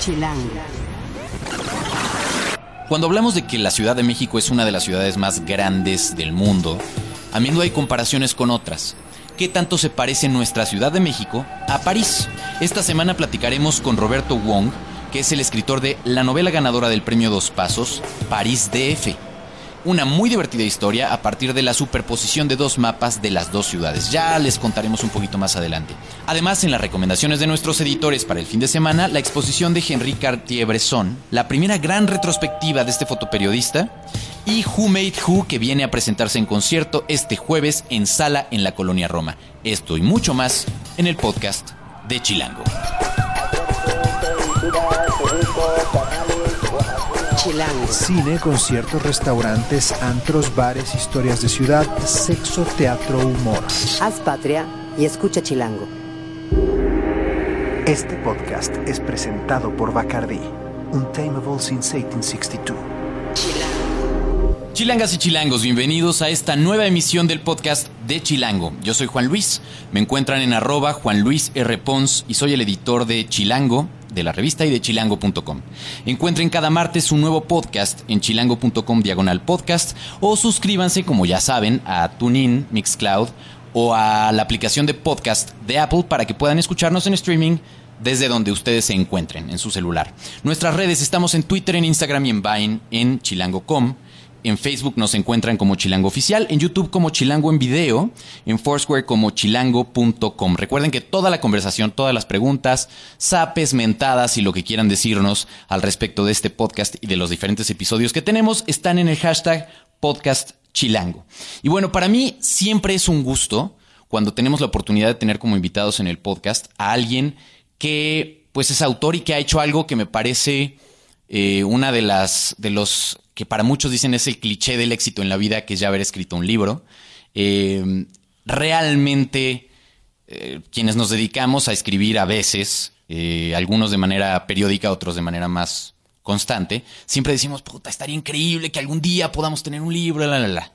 Chilango. Cuando hablamos de que la Ciudad de México es una de las ciudades más grandes del mundo, a menudo hay comparaciones con otras. ¿Qué tanto se parece nuestra Ciudad de México a París? Esta semana platicaremos con Roberto Wong, que es el escritor de la novela ganadora del premio Dos Pasos, París DF una muy divertida historia a partir de la superposición de dos mapas de las dos ciudades. Ya les contaremos un poquito más adelante. Además, en las recomendaciones de nuestros editores para el fin de semana, la exposición de Henri Cartier-Bresson, la primera gran retrospectiva de este fotoperiodista, y Who Made Who, que viene a presentarse en concierto este jueves en Sala en la Colonia Roma. Esto y mucho más en el podcast de Chilango. Cine, conciertos, restaurantes, antros, bares, historias de ciudad, sexo, teatro, humor. Haz patria y escucha Chilango. Este podcast es presentado por Bacardi, Untamable since 1862. Chilangas y chilangos, bienvenidos a esta nueva emisión del podcast de Chilango. Yo soy Juan Luis, me encuentran en arroba Juan Luis R. Pons y soy el editor de Chilango, de la revista y de chilango.com. Encuentren cada martes un nuevo podcast en chilango.com diagonal podcast o suscríbanse, como ya saben, a TuneIn, Mixcloud o a la aplicación de podcast de Apple para que puedan escucharnos en streaming desde donde ustedes se encuentren en su celular. Nuestras redes estamos en Twitter, en Instagram y en Vine en chilango.com. En Facebook nos encuentran como Chilango Oficial, en YouTube como Chilango en Video, en Foursquare como chilango.com. Recuerden que toda la conversación, todas las preguntas, sapes, mentadas y lo que quieran decirnos al respecto de este podcast y de los diferentes episodios que tenemos están en el hashtag podcast chilango. Y bueno, para mí siempre es un gusto cuando tenemos la oportunidad de tener como invitados en el podcast a alguien que pues es autor y que ha hecho algo que me parece eh, una de las de los que para muchos dicen es el cliché del éxito en la vida, que es ya haber escrito un libro. Eh, realmente, eh, quienes nos dedicamos a escribir a veces, eh, algunos de manera periódica, otros de manera más constante, siempre decimos, puta, estaría increíble que algún día podamos tener un libro, la, la, la.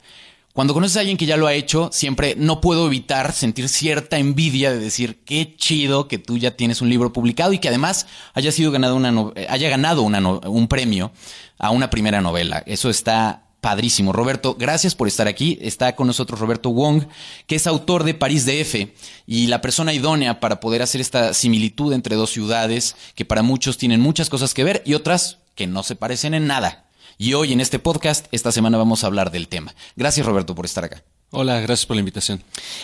Cuando conoces a alguien que ya lo ha hecho, siempre no puedo evitar sentir cierta envidia de decir qué chido que tú ya tienes un libro publicado y que además haya sido ganado una haya ganado un premio a una primera novela. Eso está padrísimo. Roberto, gracias por estar aquí. Está con nosotros Roberto Wong, que es autor de París DF y la persona idónea para poder hacer esta similitud entre dos ciudades que para muchos tienen muchas cosas que ver y otras que no se parecen en nada. Y hoy en este podcast, esta semana vamos a hablar del tema. Gracias Roberto por estar acá. Hola, gracias por la invitación.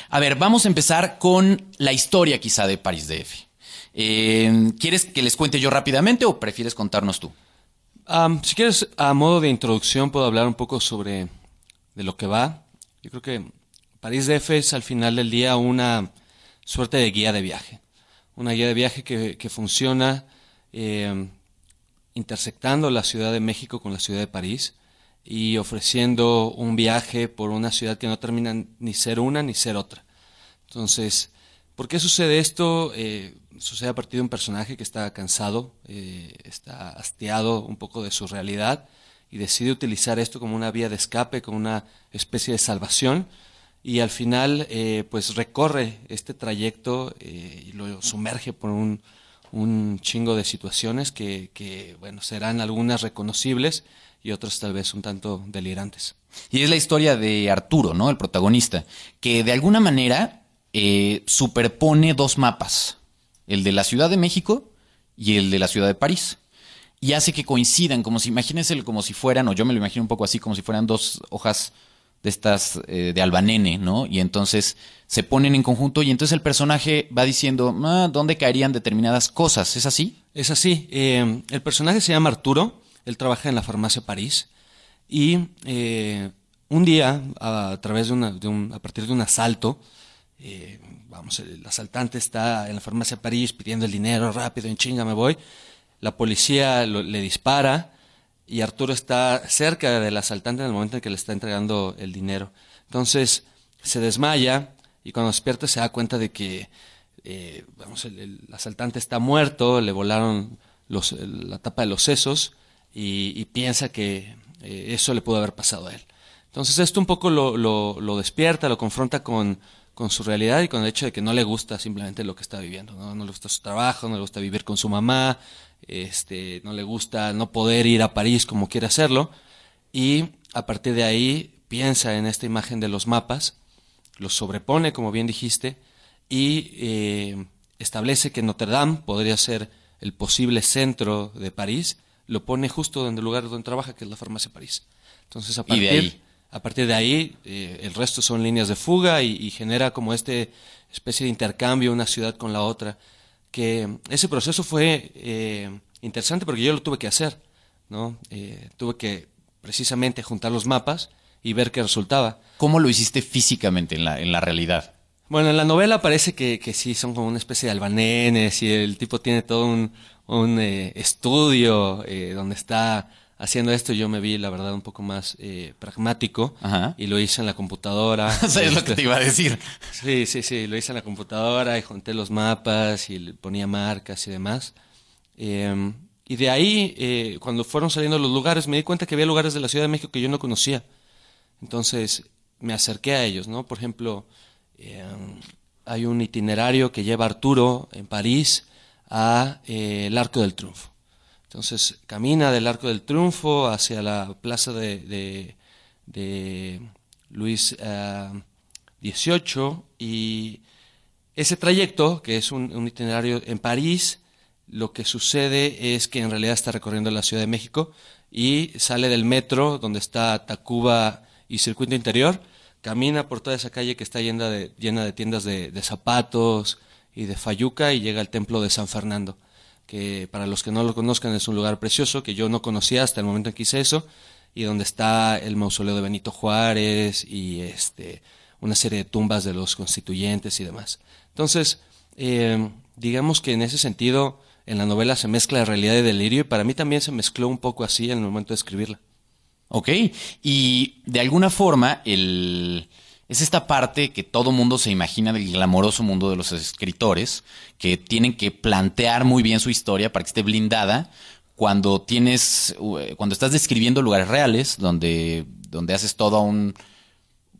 A ver, vamos a empezar con la historia quizá de París DF. Eh, ¿Quieres que les cuente yo rápidamente o prefieres contarnos tú? Um, si quieres, a modo de introducción, puedo hablar un poco sobre de lo que va. Yo creo que París DF es al final del día una suerte de guía de viaje. Una guía de viaje que, que funciona eh, intersectando la Ciudad de México con la Ciudad de París y ofreciendo un viaje por una ciudad que no termina ni ser una ni ser otra. Entonces, ¿por qué sucede esto? Eh, sucede a partir de un personaje que está cansado, eh, está hastiado un poco de su realidad y decide utilizar esto como una vía de escape, como una especie de salvación y al final eh, pues recorre este trayecto y lo sumerge por un un chingo de situaciones que, bueno, serán algunas reconocibles y otras tal vez un tanto delirantes. Y es la historia de Arturo, ¿no? El protagonista, que de alguna manera eh, superpone dos mapas, el de la Ciudad de México y el de la Ciudad de París. Y hace que coincidan, como si, imagínense como si fueran, o yo me lo imagino un poco así, como si fueran dos hojas de estas eh, de albanene, ¿no? Y entonces se ponen en conjunto y entonces el personaje va diciendo ah, dónde caerían determinadas cosas. ¿Es así? Es así. Eh, el personaje se llama Arturo, él trabaja en la farmacia París y eh, un día a, través de, una, de un, a partir de un asalto, vamos, el asaltante está en la farmacia París pidiendo el dinero rápido, en chinga me voy. La policía le dispara y Arturo está cerca del asaltante en el momento en que le está entregando el dinero. Entonces se desmaya y cuando despierta se da cuenta de que eh, vamos, el, asaltante está muerto, le volaron los, la tapa de los sesos y, piensa que eh, eso le pudo haber pasado a él. Entonces esto un poco lo, lo, despierta, lo confronta con, con su realidad y con el hecho de que no le gusta simplemente lo que está viviendo. No le gusta su trabajo, no le gusta vivir con su mamá, este, no le gusta no poder ir a París como quiere hacerlo. Y a partir de ahí piensa en esta imagen de los mapas, los sobrepone, como bien dijiste, y eh, establece que Notre Dame podría ser el posible centro de París, lo pone justo en el lugar donde trabaja, que es la farmacia París. Entonces, a partir de ahí, a partir de ahí eh, el resto son líneas de fuga y, genera como este especie de intercambio una ciudad con la otra. Que ese proceso fue eh, interesante porque yo lo tuve que hacer, ¿no? Eh, tuve que precisamente juntar los mapas y ver qué resultaba. ¿Cómo lo hiciste físicamente en la, en la realidad? Bueno, en la novela parece que, que sí, son como una especie de albanenes y el tipo tiene todo un, un estudio donde está haciendo esto yo me vi, la verdad, un poco más eh, pragmático y lo hice en la computadora. ¿Sabes lo que te iba a decir? Sí, sí, sí, lo hice en la computadora y junté los mapas y ponía marcas y demás. Em, y de ahí, eh, cuando fueron saliendo los lugares, me di cuenta que había lugares de la Ciudad de México que yo no conocía. Entonces me acerqué a ellos, ¿no? Por ejemplo, em, hay un itinerario que lleva Arturo en París a eh, el Arco del Triunfo. Entonces camina del Arco del Triunfo hacia la plaza de, Luis XVIII eh, y ese trayecto, que es un, itinerario en París, lo que sucede es que en realidad está recorriendo la Ciudad de México y sale del metro donde está Tacuba y Circuito Interior, camina por toda esa calle que está llena de, llena de tiendas de, de zapatos y de fayuca y llega al templo de San Fernando que para los que no lo conozcan es un lugar precioso que yo no conocía hasta el momento en que hice eso, y donde está el mausoleo de Benito Juárez y este, una serie de tumbas de los constituyentes y demás. Entonces, eh, digamos que en ese sentido, en la novela se mezcla realidad y delirio, y para mí también se mezcló un poco así en el momento de escribirla. Ok, y de alguna forma el es esta parte que todo mundo se imagina del glamoroso mundo de los escritores, que tienen que plantear muy bien su historia para que esté blindada cuando tienes, eh, cuando estás describiendo lugares reales, donde, donde haces todo un,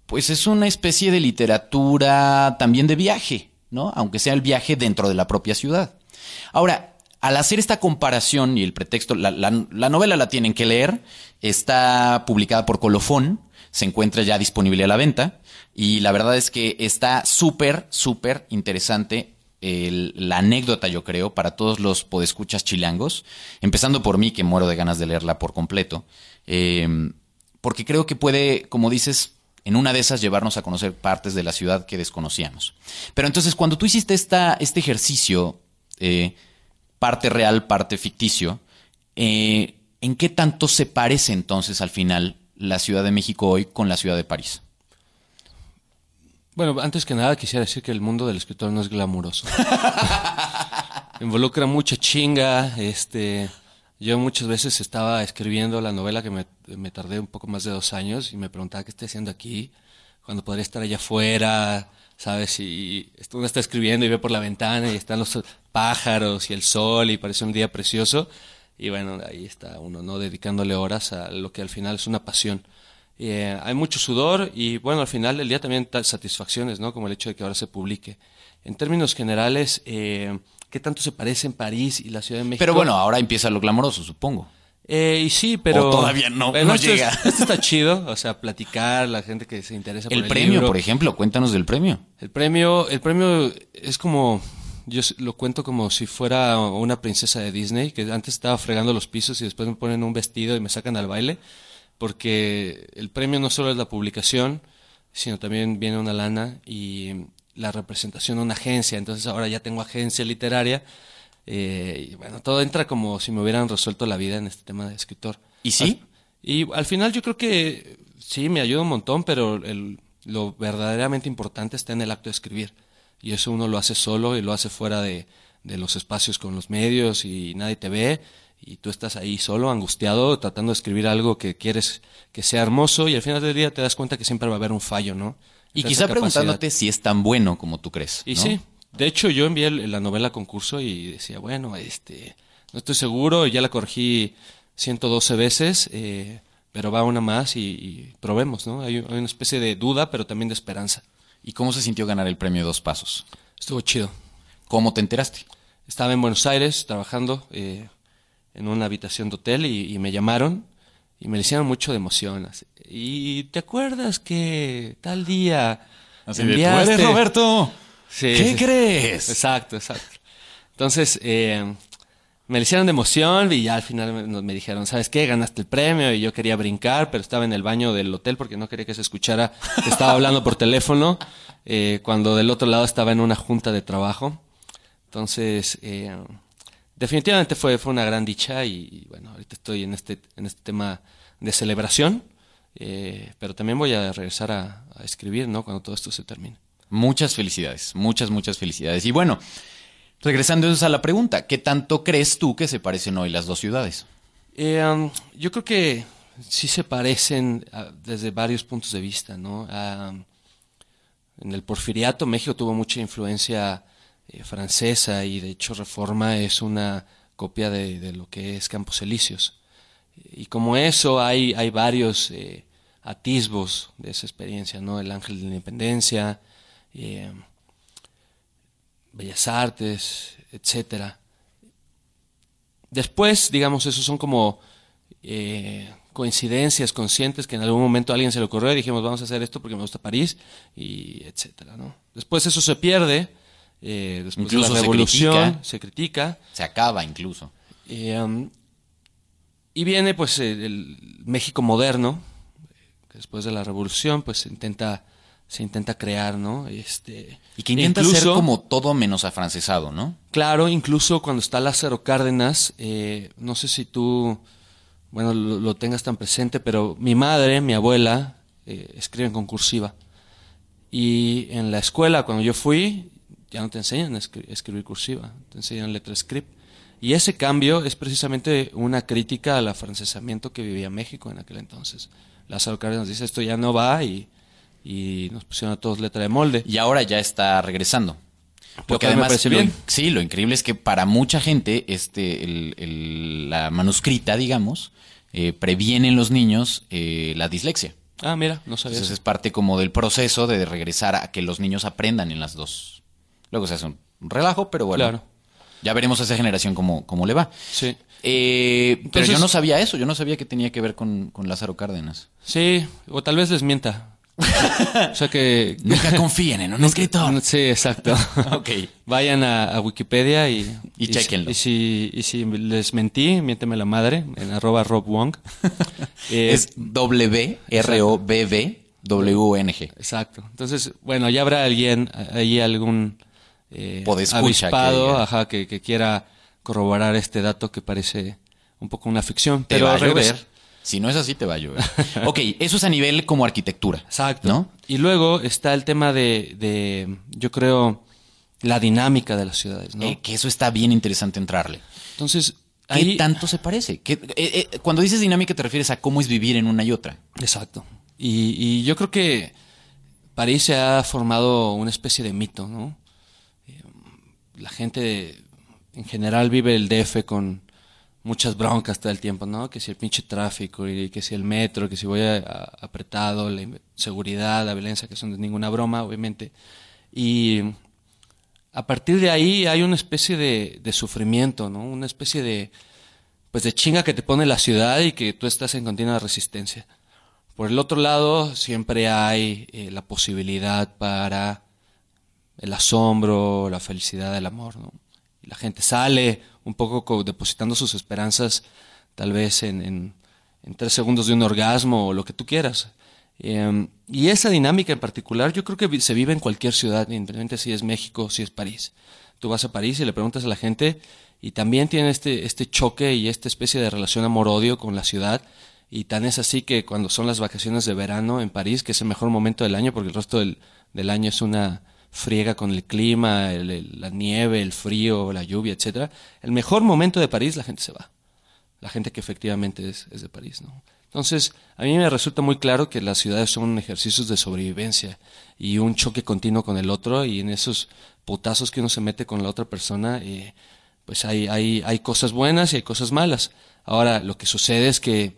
pues es una especie de literatura también de viaje, ¿no? Aunque sea el viaje dentro de la propia ciudad. Ahora, al hacer esta comparación y el pretexto, la, la novela la tienen que leer, está publicada por Colofón, se encuentra ya disponible a la venta. Y la verdad es que está súper, súper interesante la anécdota, yo creo, para todos los podescuchas chilangos, empezando por mí, que muero de ganas de leerla por completo, em, porque creo que puede, como dices, en una de esas llevarnos a conocer partes de la ciudad que desconocíamos. Pero entonces, cuando tú hiciste esta, este ejercicio, eh, parte real, parte ficticio, eh, ¿en qué tanto se parece entonces al final la Ciudad de México hoy con la ciudad de París? Bueno, antes que nada quisiera decir que el mundo del escritor no es glamuroso. Involucra mucha chinga, este... Yo muchas veces estaba escribiendo la novela que me, tardé un poco más de dos años y me preguntaba qué estoy haciendo aquí, cuando podría estar allá afuera, ¿sabes? Y uno está escribiendo y ve por la ventana y están los pájaros y el sol y parece un día precioso. Y bueno, ahí está uno, ¿no? Dedicándole horas a lo que al final es una pasión. Eh, hay mucho sudor y bueno, al final del día también satisfacciones, ¿no? Como el hecho de que ahora se publique. En términos generales, eh, ¿qué tanto se parece en París y la Ciudad de México? Pero bueno, ahora empieza lo glamoroso, supongo. Eh, y sí, pero... todavía no, no llega. esto está chido, o sea, platicar, la gente que se interesa por el, el premio, por ejemplo, cuéntanos del premio. El premio, el premio es como, yo lo cuento como si fuera una princesa de Disney, que antes estaba fregando los pisos y después me ponen un vestido y me sacan al baile porque el premio no solo es la publicación, sino también viene una lana y la representación de una agencia. Entonces ahora ya tengo agencia literaria. Eh, y bueno, todo entra como si me hubieran resuelto la vida en este tema de escritor. ¿Y sí? y al final yo creo que sí, me ayuda un montón, pero lo verdaderamente importante está en el acto de escribir. Y eso uno lo hace solo y lo hace fuera de, de los espacios con los medios y nadie te ve y tú estás ahí solo, angustiado, tratando de escribir algo que quieres que sea hermoso y al final del día te das cuenta que siempre va a haber un fallo, ¿no? Y quizá preguntándote si es tan bueno como tú crees. Y sí, de hecho yo envié la novela a concurso y decía, bueno, este, no estoy seguro, ya la corregí 112 veces, eh, pero va una más y, probemos, ¿no? Hay, hay, una especie de duda, pero también de esperanza. ¿Y cómo se sintió ganar el premio Dos Pasos? Estuvo chido. ¿Cómo te enteraste? Estaba en Buenos Aires trabajando eh, en una habitación de hotel y, y me llamaron y me le hicieron mucho de emoción. así. Y te acuerdas que tal día Así de, ¿tú enviaste- eres Roberto? Sí, ¿Qué sí. crees? Exacto, exacto. Entonces, eh, me le hicieron de emoción y ya al final me, me dijeron, ¿sabes qué? Ganaste el premio y yo quería brincar, pero estaba en el baño del hotel porque no quería que se escuchara que estaba hablando por teléfono eh, cuando del otro lado estaba en una junta de trabajo. Entonces, eh, definitivamente fue, fue una gran dicha y, y, bueno, ahorita estoy en este, en este tema de celebración, eh, pero también voy a regresar a, a escribir, ¿no? Cuando todo esto se termine. Muchas felicidades, muchas, muchas felicidades. Y bueno, regresando entonces a la pregunta, ¿qué tanto crees tú que se parecen hoy las dos ciudades? Eh, um, yo creo que sí se parecen ah, desde varios puntos de vista, ¿no? Ah, en el porfiriato México tuvo mucha influencia eh, francesa y de hecho Reforma es una copia de, de lo que es Campos Elíseos. Y como eso hay, hay varios eh, atisbos de esa experiencia, ¿no? El Ángel de la Independencia, eh, Bellas Artes, etcétera. Después, digamos, esos son como coincidencias conscientes que en algún momento a alguien se le ocurrió y dijimos vamos a hacer esto porque me gusta París y etcétera, ¿no? Después eso se pierde, eh, después de Incluso la se revolución critica. se critica Se acaba incluso. eh, um, y viene pues el, el México moderno, que después de la revolución pues se intenta se intenta crear, ¿no? Este Y que intenta incluso- ser como todo menos afrancesado, ¿no? Claro, incluso cuando está Lázaro Cárdenas, eh, no sé si tú, bueno, lo, lo tengas tan presente, pero mi madre, mi abuela, escriben con cursiva. Y en la escuela, cuando yo fui, ya no te enseñan a escri- escribir cursiva, te enseñan letra script. Y ese cambio es precisamente una crítica al afrancesamiento que vivía México en aquel entonces. Lázaro Cárdenas dice, esto ya no va y, y nos pusieron a todos letra de molde. Y ahora ya está regresando. Porque me además, parece lo- bien. sí, lo increíble es que para mucha gente, este, el- el- la manuscrita, digamos, eh, previene en los niños eh, la dislexia. Ah, mira, no sabía Entonces eso. es parte como del proceso de regresar a que los niños aprendan en las dos. Luego se hace un relajo, pero bueno. Claro. Ya veremos a esa generación cómo, cómo le va. Sí. Eh, pero Entonces- yo no sabía eso, yo no sabía que tenía que ver con, con Lázaro Cárdenas. Sí, o tal vez les mienta. o sea que... Nunca confíen en un escritor. Sí, exacto. Ok. Vayan a, a Wikipedia y... Y si- chéquenlo. Y si, y si les mentí, miénteme la madre en arroba Rob Wong. Eh, Es W-R-O-B-B-W-N-G. Exacto. Entonces, bueno, ya habrá alguien, ahí algún eh, avispado que ajá, que, que quiera corroborar este dato que parece un poco una ficción. Te pero va a llover. Si no es así, te va a llover. ok, eso es a nivel como arquitectura. Exacto. ¿No? Y luego está el tema de, de, yo creo, la dinámica de las ciudades, ¿no? Eh, que eso está bien interesante entrarle. Entonces, ¿Qué ahí... tanto se parece? ¿Qué- eh, eh, cuando dices dinámica te refieres a cómo es vivir en una y otra. Exacto. Y, y yo creo que París se ha formado una especie de mito, ¿no? La gente en general vive el DF con muchas broncas todo el tiempo, ¿no? Que si el pinche tráfico que si el metro, que si voy a- apretado, la inseguridad, la violencia, que son de ninguna broma, obviamente. Y a partir de ahí hay una especie de, de sufrimiento, ¿no? Una especie de, pues de chinga que te pone la ciudad y que tú estás en continua resistencia. Por el otro lado, siempre hay eh, la posibilidad para el asombro, la felicidad, el amor, ¿no? Y la gente sale un poco co- depositando sus esperanzas, tal vez en, en- en tres segundos de un orgasmo o lo que tú quieras. Eh, y esa dinámica en particular, yo creo que se vive en cualquier ciudad, independientemente si es México si es París. Tú vas a París y le preguntas a la gente y también tiene este, este choque y esta especie de relación amor-odio con la ciudad. Y tan es así que cuando son las vacaciones de verano en París, que es el mejor momento del año, porque el resto del, del año es una friega con el clima, la nieve, el frío, la lluvia, etcétera. El mejor momento de París, la gente se va. La gente que efectivamente es, es de París, ¿no? Entonces, a mí me resulta muy claro que las ciudades son ejercicios de sobrevivencia y un choque continuo con el otro y en esos putazos que uno se mete con la otra persona, eh, pues hay, hay, hay cosas buenas y hay cosas malas. Ahora, lo que sucede es que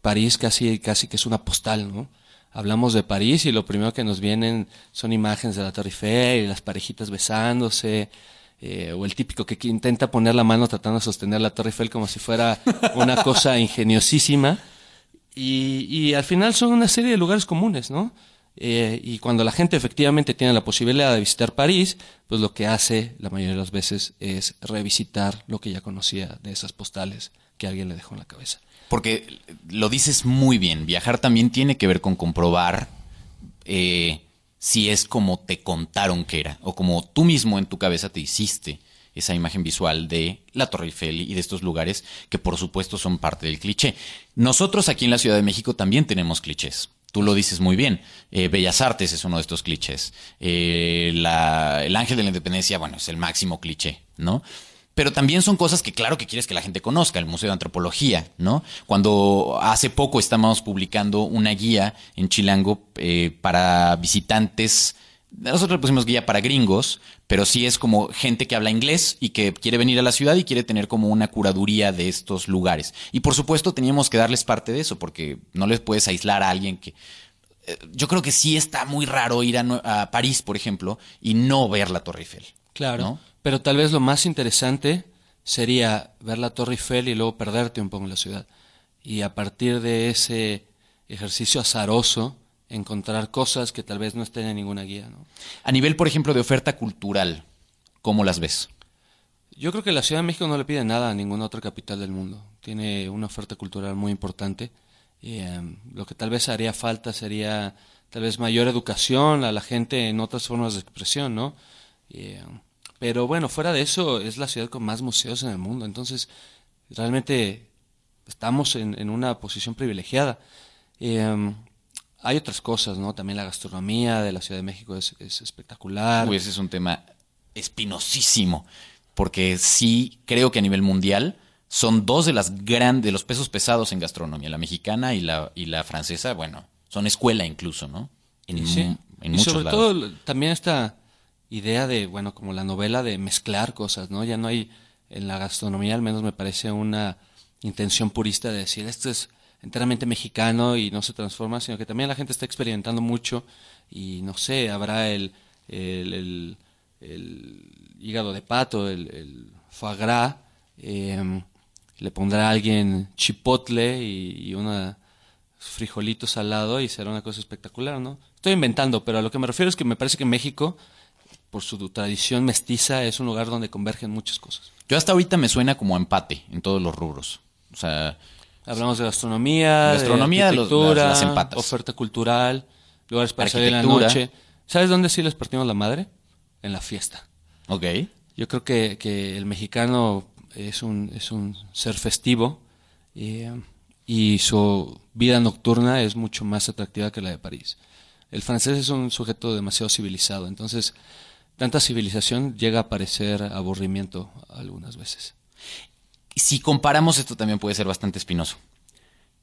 París casi, casi que es una postal, ¿no? Hablamos de París y lo primero que nos vienen son imágenes de la Torre Eiffel y las parejitas besándose, eh, o el típico que intenta poner la mano tratando de sostener la Torre Eiffel como si fuera una cosa ingeniosísima. Y, y al final son una serie de lugares comunes, ¿no? Eh, y cuando la gente efectivamente tiene la posibilidad de visitar París, pues lo que hace la mayoría de las veces es revisitar lo que ya conocía de esas postales que alguien le dejó en la cabeza. Porque lo dices muy bien, viajar también tiene que ver con comprobar eh, si es como te contaron que era, o como tú mismo en tu cabeza te hiciste esa imagen visual de la Torre Eiffel y de estos lugares que por supuesto son parte del cliché. Nosotros aquí en la Ciudad de México también tenemos clichés. Tú lo dices muy bien. Eh, Bellas Artes es uno de estos clichés. Eh, el Ángel de la Independencia, bueno, es el máximo cliché, ¿no? Pero también son cosas que claro que quieres que la gente conozca, el Museo de Antropología, ¿no? Cuando hace poco estábamos publicando una guía en Chilango eh, para visitantes, nosotros le pusimos guía para gringos, pero sí es como gente que habla inglés y que quiere venir a la ciudad y quiere tener como una curaduría de estos lugares. Y por supuesto teníamos que darles parte de eso, porque no les puedes aislar a alguien que... Eh, yo creo que sí está muy raro ir a, a París, por ejemplo, y no ver la Torre Eiffel. Claro. ¿no? Pero tal vez lo más interesante sería ver la Torre Eiffel y luego perderte un poco en la ciudad. Y a partir de ese ejercicio azaroso, encontrar cosas que tal vez no estén en ninguna guía. ¿no? A nivel, por ejemplo, de oferta cultural, ¿cómo las ves? Yo creo que la Ciudad de México no le pide nada a ninguna otra capital del mundo. Tiene una oferta cultural muy importante. Y, eh, lo que tal vez haría falta sería tal vez mayor educación a la gente en otras formas de expresión, ¿no? Pero bueno, fuera de eso, es la ciudad con más museos en el mundo. Entonces, realmente estamos en, una posición privilegiada. Eh, hay otras cosas, ¿no? También la gastronomía de la Ciudad de México es, espectacular. Uy, ese es un tema espinosísimo, porque sí creo que a nivel mundial son dos de las grandes, de los pesos pesados en gastronomía, la mexicana y la, y la francesa, bueno, son escuela incluso, ¿no? En, sí. y sobre todo también esta idea de, bueno, como la novela de mezclar cosas, ¿no? Ya no hay, en la gastronomía al menos me parece una intención purista de decir, esto es enteramente mexicano y no se transforma, sino que también la gente está experimentando mucho y no sé, habrá el, el, hígado de pato, el, el foie gras, em, le pondrá a alguien chipotle y, y una frijolitos al y será una cosa espectacular, ¿no? Estoy inventando, pero a lo que me refiero es que me parece que México por su tradición mestiza, es un lugar donde convergen muchas cosas. Yo hasta ahorita me suena como empate en todos los rubros. O sea, hablamos de gastronomía, gastronomía, de las, empatas. oferta cultural, lugares para salir en la noche. ¿Sabes dónde sí les partimos la madre? En la fiesta. Ok. Yo creo que, que el mexicano es un, es un ser festivo eh, y su vida nocturna es mucho más atractiva que la de París. El francés es un sujeto demasiado civilizado, entonces tanta civilización llega a parecer aburrimiento algunas veces. Si comparamos, esto también puede ser bastante espinoso.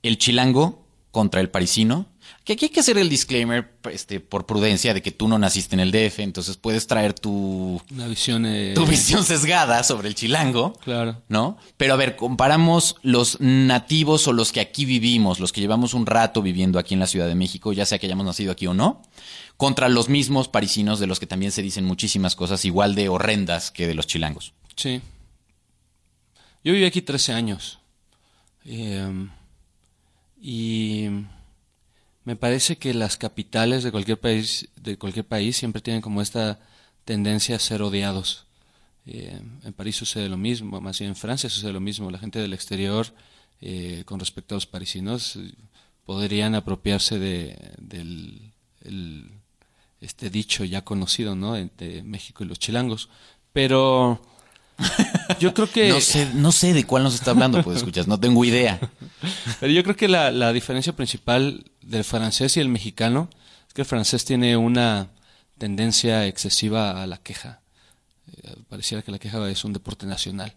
El chilango contra el parisino, que aquí hay que hacer el disclaimer este, por prudencia de que tú no naciste en el DF, entonces puedes traer tu, Una visión, eh, tu visión sesgada sobre el chilango. Claro. ¿No? Pero a ver, comparamos los nativos o los que aquí vivimos, los que llevamos un rato viviendo aquí en la Ciudad de México, ya sea que hayamos nacido aquí o no contra los mismos parisinos de los que también se dicen muchísimas cosas igual de horrendas que de los chilangos. Sí. Yo viví aquí 13 años. Em, y me parece que las capitales de cualquier país, de cualquier país siempre tienen como esta tendencia a ser odiados. Em, en París sucede lo mismo, más bien en Francia sucede lo mismo. La gente del exterior, eh, con respecto a los parisinos, podrían apropiarse de, del este dicho ya conocido, ¿no? De México y los chilangos. Pero yo creo que... no, sé, no sé de cuál nos está hablando, pues escuchas, no tengo idea. Pero yo creo que la, la diferencia principal del francés y el mexicano es que el francés tiene una tendencia excesiva a la queja. Eh, pareciera que la queja es un deporte nacional,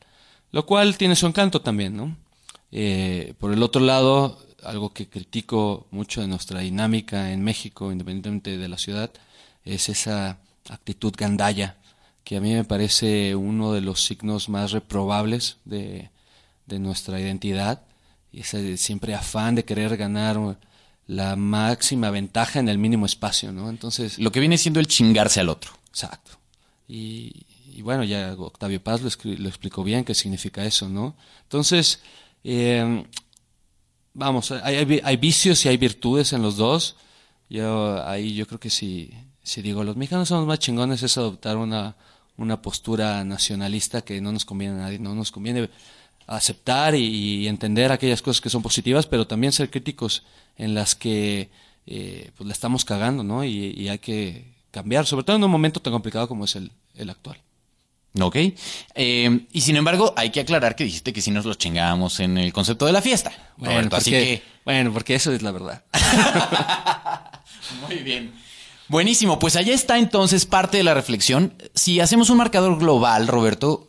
lo cual tiene su encanto también, ¿no? Eh, por el otro lado, algo que critico mucho de nuestra dinámica en México, independientemente de la ciudad, es esa actitud gandalla, que a mí me parece uno de los signos más reprobables de, nuestra identidad, y ese siempre afán de querer ganar la máxima ventaja en el mínimo espacio, ¿no? Entonces, Lo que viene siendo el chingarse al otro. exacto. Y, y bueno, ya Octavio Paz lo, lo explicó bien qué significa eso, ¿no? Entonces, eh, vamos, hay, hay hay vicios y hay virtudes en los dos. Yo ahí yo creo que si, si digo los mexicanos somos más chingones es adoptar una, una postura nacionalista que no nos conviene a nadie, no nos conviene aceptar y, y entender aquellas cosas que son positivas, pero también ser críticos en las que eh, pues la estamos cagando, ¿no? Y, y hay que cambiar, sobre todo en un momento tan complicado como es el, el actual. ¿Ok? Eh, y sin embargo, hay que aclarar que dijiste que sí nos lo chingábamos en el concepto de la fiesta. Roberto, así porque, que. bueno, porque eso es la verdad. Muy bien. Buenísimo, pues allá está entonces parte de la reflexión. Si hacemos un marcador global, Roberto,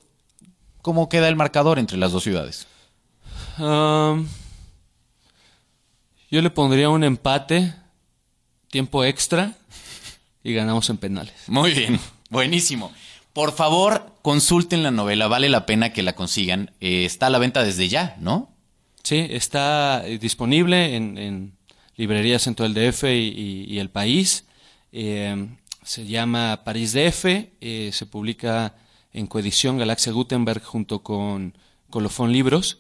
¿cómo queda el marcador entre las dos ciudades? Um, yo le pondría un empate, tiempo extra y ganamos en penales. Muy bien, buenísimo. Por favor, consulten la novela, vale la pena que la consigan. Eh, está a la venta desde ya, ¿no? Sí, está eh, disponible en, en librerías en todo el DF y, y- y el país. Eh, se llama París DF, eh, se publica en coedición Galaxia Gutenberg junto con Colofón Libros.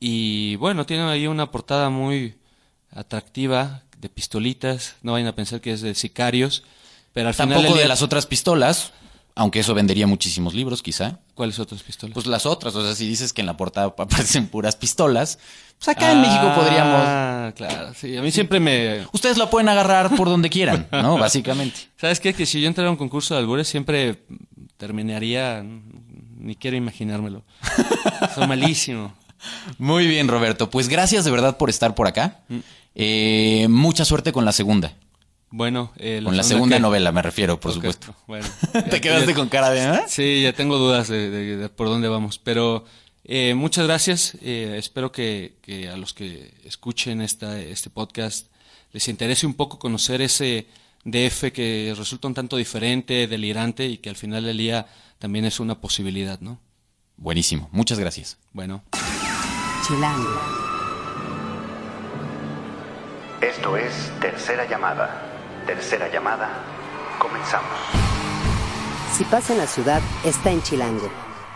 Y bueno, tiene ahí una portada muy atractiva de pistolitas. No vayan a pensar que es de sicarios. Pero al final Tampoco del de día- las otras pistolas, aunque eso vendería muchísimos libros, quizá. ¿Cuáles otras pistolas? Pues las otras, o sea, si dices que en la portada aparecen puras pistolas, pues acá en México podríamos... Ah, claro, sí. A mí siempre me... Ustedes la pueden agarrar por donde quieran, ¿no? Básicamente. ¿Sabes qué? Que si yo entrara a un concurso de albures siempre terminaría... Ni quiero imaginármelo. Soy malísimo. Muy bien, Roberto. Pues gracias de verdad por estar por acá. Eh, mucha suerte con la segunda. Bueno, eh, Con la segunda que- novela, me refiero, por supuesto. Bueno. Te quedaste con cara de... ¿ah? Sí, ya tengo dudas de, de- de por dónde vamos. Pero eh, muchas gracias. Eh, espero que, que a los que escuchen esta, este podcast les interese un poco conocer ese DF que resulta un tanto diferente, delirante y que al final del día también es una posibilidad, ¿no? Buenísimo. Muchas gracias. Bueno. Chilango. Esto es Tercera Llamada. Tercera Llamada. Comenzamos. Si pasa en la ciudad, está en Chilango.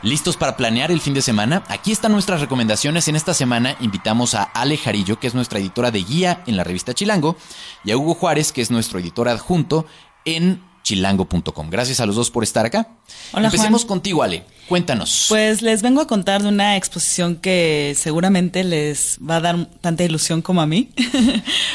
¿Listos para planear el fin de semana? Aquí están nuestras recomendaciones. En esta semana invitamos a Ale Jarillo, que es nuestra editora de guía en la revista Chilango, y a Hugo Juárez, que es nuestro editor adjunto en chilango.com. Gracias a los dos por estar acá. Hola, Empecemos Juan. contigo, Ale. Cuéntanos. Pues les vengo a contar de una exposición que seguramente les va a dar tanta ilusión como a mí.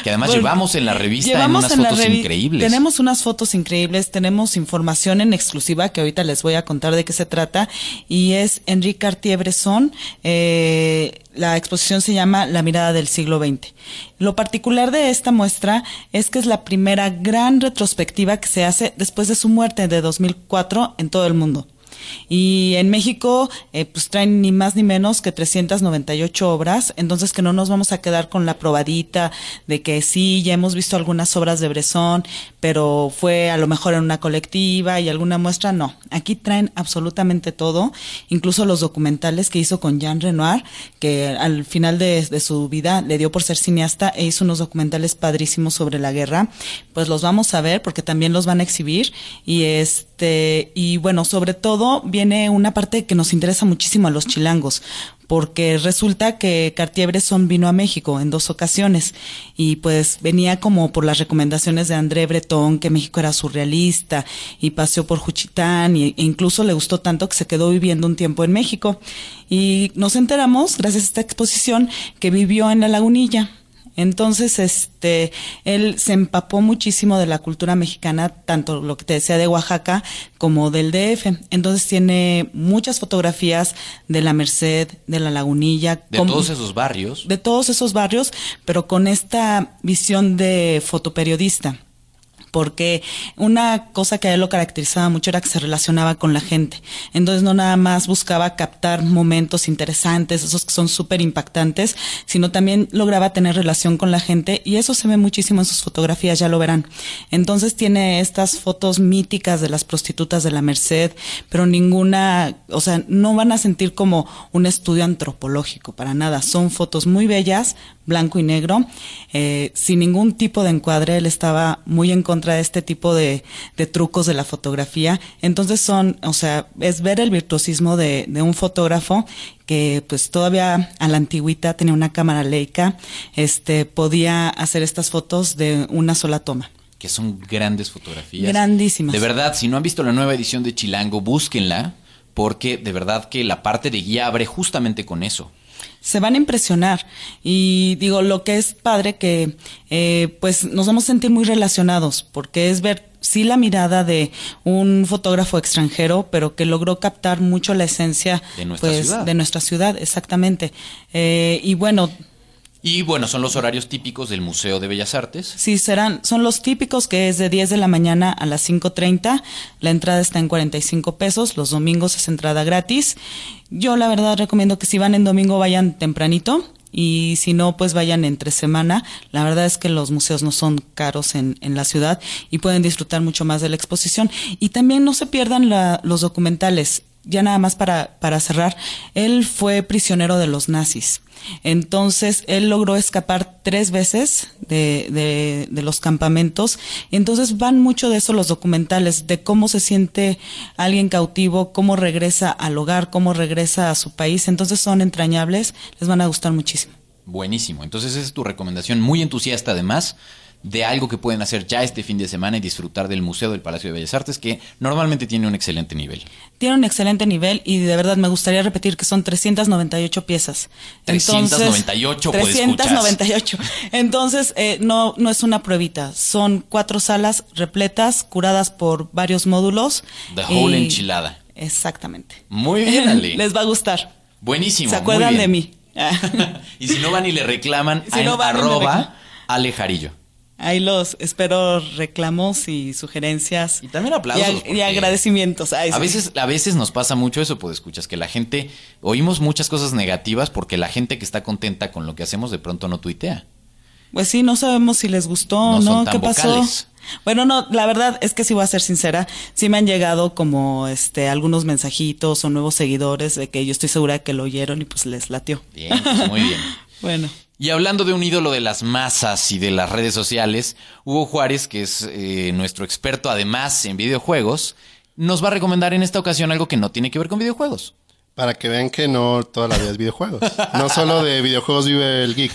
Que además Porque llevamos en la revista en unas en fotos revi- increíbles. Tenemos unas fotos increíbles, tenemos información en exclusiva que ahorita les voy a contar de qué se trata y es Enrique Cartier-Bresson. Eh, la exposición se llama La mirada del siglo XX. Lo particular de esta muestra es que es la primera gran retrospectiva que se hace después de su muerte de 2004 en todo el mundo. Y en México, eh, pues traen ni más ni menos que 398 obras, entonces que no nos vamos a quedar con la probadita de que sí, ya hemos visto algunas obras de Bresson, pero fue a lo mejor en una colectiva y alguna muestra, no. Aquí traen absolutamente todo, incluso los documentales que hizo con Jean Renoir, que al final de, de su vida le dio por ser cineasta e hizo unos documentales padrísimos sobre la guerra, pues los vamos a ver porque también los van a exhibir y este, y bueno, sobre todo viene una parte que nos interesa muchísimo a los chilangos, porque resulta que Cartier-Bresson vino a México en dos ocasiones y pues venía como por las recomendaciones de André Breton, que México era surrealista y paseó por Juchitán e incluso le gustó tanto que se quedó viviendo un tiempo en México. Y nos enteramos, gracias a esta exposición, que vivió en la lagunilla. Entonces, este, él se empapó muchísimo de la cultura mexicana, tanto lo que te decía de Oaxaca como del DF. Entonces tiene muchas fotografías de la Merced, de la Lagunilla, de con- todos esos barrios. de todos esos barrios, pero con esta visión de fotoperiodista porque una cosa que a él lo caracterizaba mucho era que se relacionaba con la gente. Entonces no nada más buscaba captar momentos interesantes, esos que son súper impactantes, sino también lograba tener relación con la gente y eso se ve muchísimo en sus fotografías, ya lo verán. Entonces tiene estas fotos míticas de las prostitutas de la Merced, pero ninguna, o sea, no van a sentir como un estudio antropológico para nada. Son fotos muy bellas, blanco y negro, eh, sin ningún tipo de encuadre. Él estaba muy en contra de este tipo de, de, trucos de la fotografía. Entonces son, o sea, es ver el virtuosismo de, de, un fotógrafo que pues todavía a la antigüita tenía una cámara Leica, este, podía hacer estas fotos de una sola toma que son grandes fotografías. Grandísimas. De verdad, si no han visto la nueva edición de Chilango, búsquenla, porque de verdad que la parte de guía abre justamente con eso se van a impresionar. Y digo, lo que es padre que eh, pues nos vamos a sentir muy relacionados, porque es ver sí la mirada de un fotógrafo extranjero, pero que logró captar mucho la esencia de nuestra pues, ciudad. De nuestra ciudad, exactamente. Eh, y bueno, y bueno, son los horarios típicos del Museo de Bellas Artes. Sí, serán, son los típicos que es de 10 de la mañana a las 5.30. La entrada está en 45 pesos. Los domingos es entrada gratis. Yo la verdad recomiendo que si van en domingo vayan tempranito y si no, pues vayan entre semana. La verdad es que los museos no son caros en, en la ciudad y pueden disfrutar mucho más de la exposición. Y también no se pierdan la, los documentales. Ya nada más para, para cerrar, él fue prisionero de los nazis. Entonces, él logró escapar tres veces de, de, de, los campamentos. Entonces, van mucho de eso los documentales, de cómo se siente alguien cautivo, cómo regresa al hogar, cómo regresa a su país. Entonces, son entrañables, les van a gustar muchísimo. Buenísimo. Entonces, esa es tu recomendación, muy entusiasta además de algo que pueden hacer ya este fin de semana y disfrutar del Museo del Palacio de Bellas Artes, que normalmente tiene un excelente nivel. Tiene un excelente nivel y de verdad me gustaría repetir que son 398 piezas. 398, Entonces, 398. Entonces, eh, no, no es una pruebita. Son cuatro salas repletas, curadas por varios módulos. The whole y... enchilada. Exactamente. Muy bien, Ali. Les va a gustar. Buenísimo. ¿Se acuerdan de mí? y si no van y le reclaman, si no van arroba Alejarillo. Ahí los espero reclamos y sugerencias. Y también aplausos. Y, y agradecimientos. Ay, a, sí. veces, a veces nos pasa mucho eso, pues escuchas, que la gente, oímos muchas cosas negativas porque la gente que está contenta con lo que hacemos de pronto no tuitea. Pues sí, no sabemos si les gustó o no. no. Son tan ¿Qué pasó? vocales. Bueno, no, la verdad es que sí voy a ser sincera, sí me han llegado como este algunos mensajitos o nuevos seguidores de que yo estoy segura que lo oyeron y pues les latió. Bien, pues muy bien. bueno. Y hablando de un ídolo de las masas y de las redes sociales, Hugo Juárez, que es eh, nuestro experto además en videojuegos, nos va a recomendar en esta ocasión algo que no tiene que ver con videojuegos. Para que vean que no toda la vida es videojuegos. No solo de videojuegos vive el geek.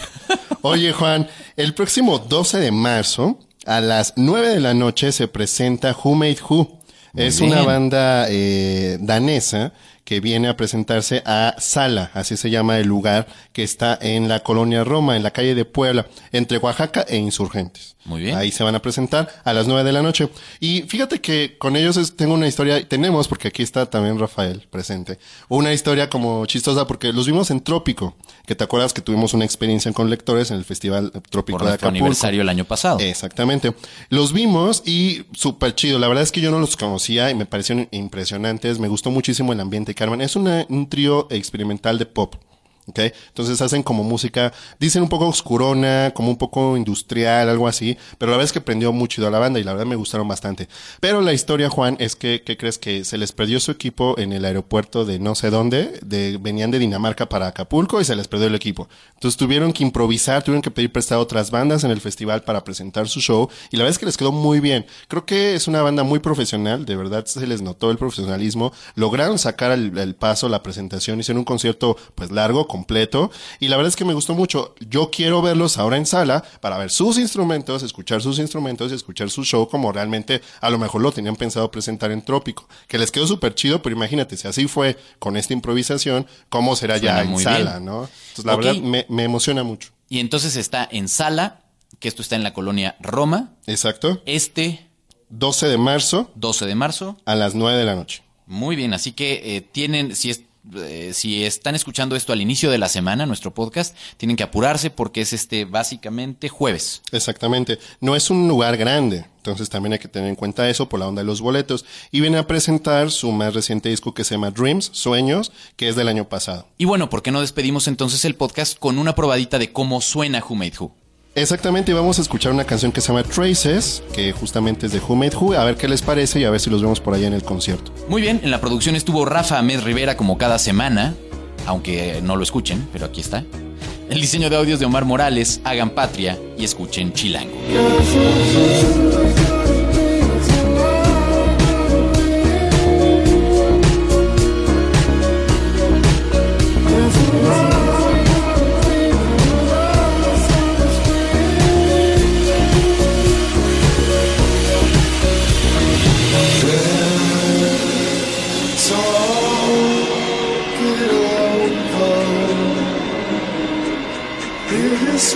Oye, Juan, el próximo 12 de marzo, a las 9 de la noche, se presenta Who Made Who. Muy es bien. una banda eh, danesa que viene a presentarse a Sala, así se llama el lugar que está en la colonia Roma, en la calle de Puebla, entre Oaxaca e Insurgentes. Muy bien. Ahí se van a presentar a las nueve de la noche. Y fíjate que con ellos es- tengo una historia, tenemos, porque aquí está también Rafael presente, una historia como chistosa, porque los vimos en Trópico, que te acuerdas que tuvimos una experiencia con lectores en el Festival Trópico Por de Acapulco. aniversario el año pasado. Exactamente. Los vimos y súper chido. La verdad es que yo no los conocía y me parecieron impresionantes. Me gustó muchísimo el ambiente, Carmen. Es una- un trío experimental de pop. ¿Ok? Entonces hacen como música, dicen un poco oscurona, como un poco industrial, algo así, pero la verdad es que prendió mucho a la banda y la verdad me gustaron bastante. Pero la historia, Juan, es que, ¿qué crees que se les perdió su equipo en el aeropuerto de no sé dónde? De, venían de Dinamarca para Acapulco y se les perdió el equipo. Entonces tuvieron que improvisar, tuvieron que pedir prestado otras bandas en el festival para presentar su show y la verdad es que les quedó muy bien. Creo que es una banda muy profesional, de verdad se les notó el profesionalismo. Lograron sacar el paso, la presentación, hicieron un concierto pues largo, completo y la verdad es que me gustó mucho. Yo quiero verlos ahora en sala para ver sus instrumentos, escuchar sus instrumentos y escuchar su show como realmente a lo mejor lo tenían pensado presentar en Trópico. Que les quedó súper chido, pero imagínate, si así fue con esta improvisación, ¿cómo será Suena ya en sala, bien. no? Entonces la verdad me, me emociona mucho. Y entonces está en Sala, que esto está en la colonia Roma, Exacto. este 12 de marzo 12 de marzo. a las 9 de la noche. Muy bien, así que eh, tienen, si es eh, si están escuchando esto al inicio de la semana, nuestro podcast, tienen que apurarse porque es este básicamente jueves. Exactamente. No es un lugar grande, entonces también hay que tener en cuenta eso por la onda de los boletos. Y viene a presentar su más reciente disco que se llama Dreams, Sueños, que es del año pasado. Y bueno, ¿por qué no despedimos entonces el podcast con una probadita de cómo suena Who Made Who? Exactamente, vamos a escuchar una canción que se llama Traces, que justamente es de Who Made Who, a ver qué les parece y a ver si los vemos por allá en el concierto. Muy bien, en la producción estuvo Rafa Ahmed Rivera como cada semana, aunque no lo escuchen, pero aquí está. El diseño de audios de Omar Morales, hagan patria y escuchen Chilango. Haz